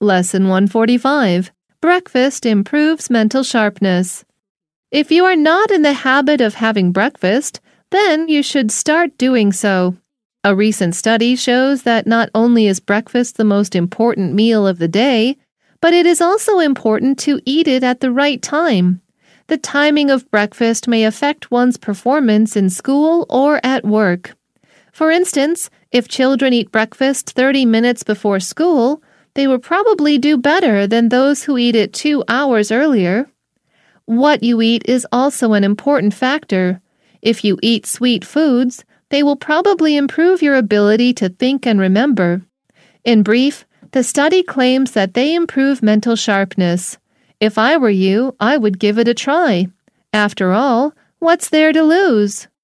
Lesson 145 Breakfast improves mental sharpness. If you are not in the habit of having breakfast, then you should start doing so. A recent study shows that not only is breakfast the most important meal of the day, but it is also important to eat it at the right time. The timing of breakfast may affect one's performance in school or at work. For instance, if children eat breakfast 30 minutes before school, they will probably do better than those who eat it two hours earlier. What you eat is also an important factor. If you eat sweet foods, they will probably improve your ability to think and remember. In brief, the study claims that they improve mental sharpness. If I were you, I would give it a try. After all, what's there to lose?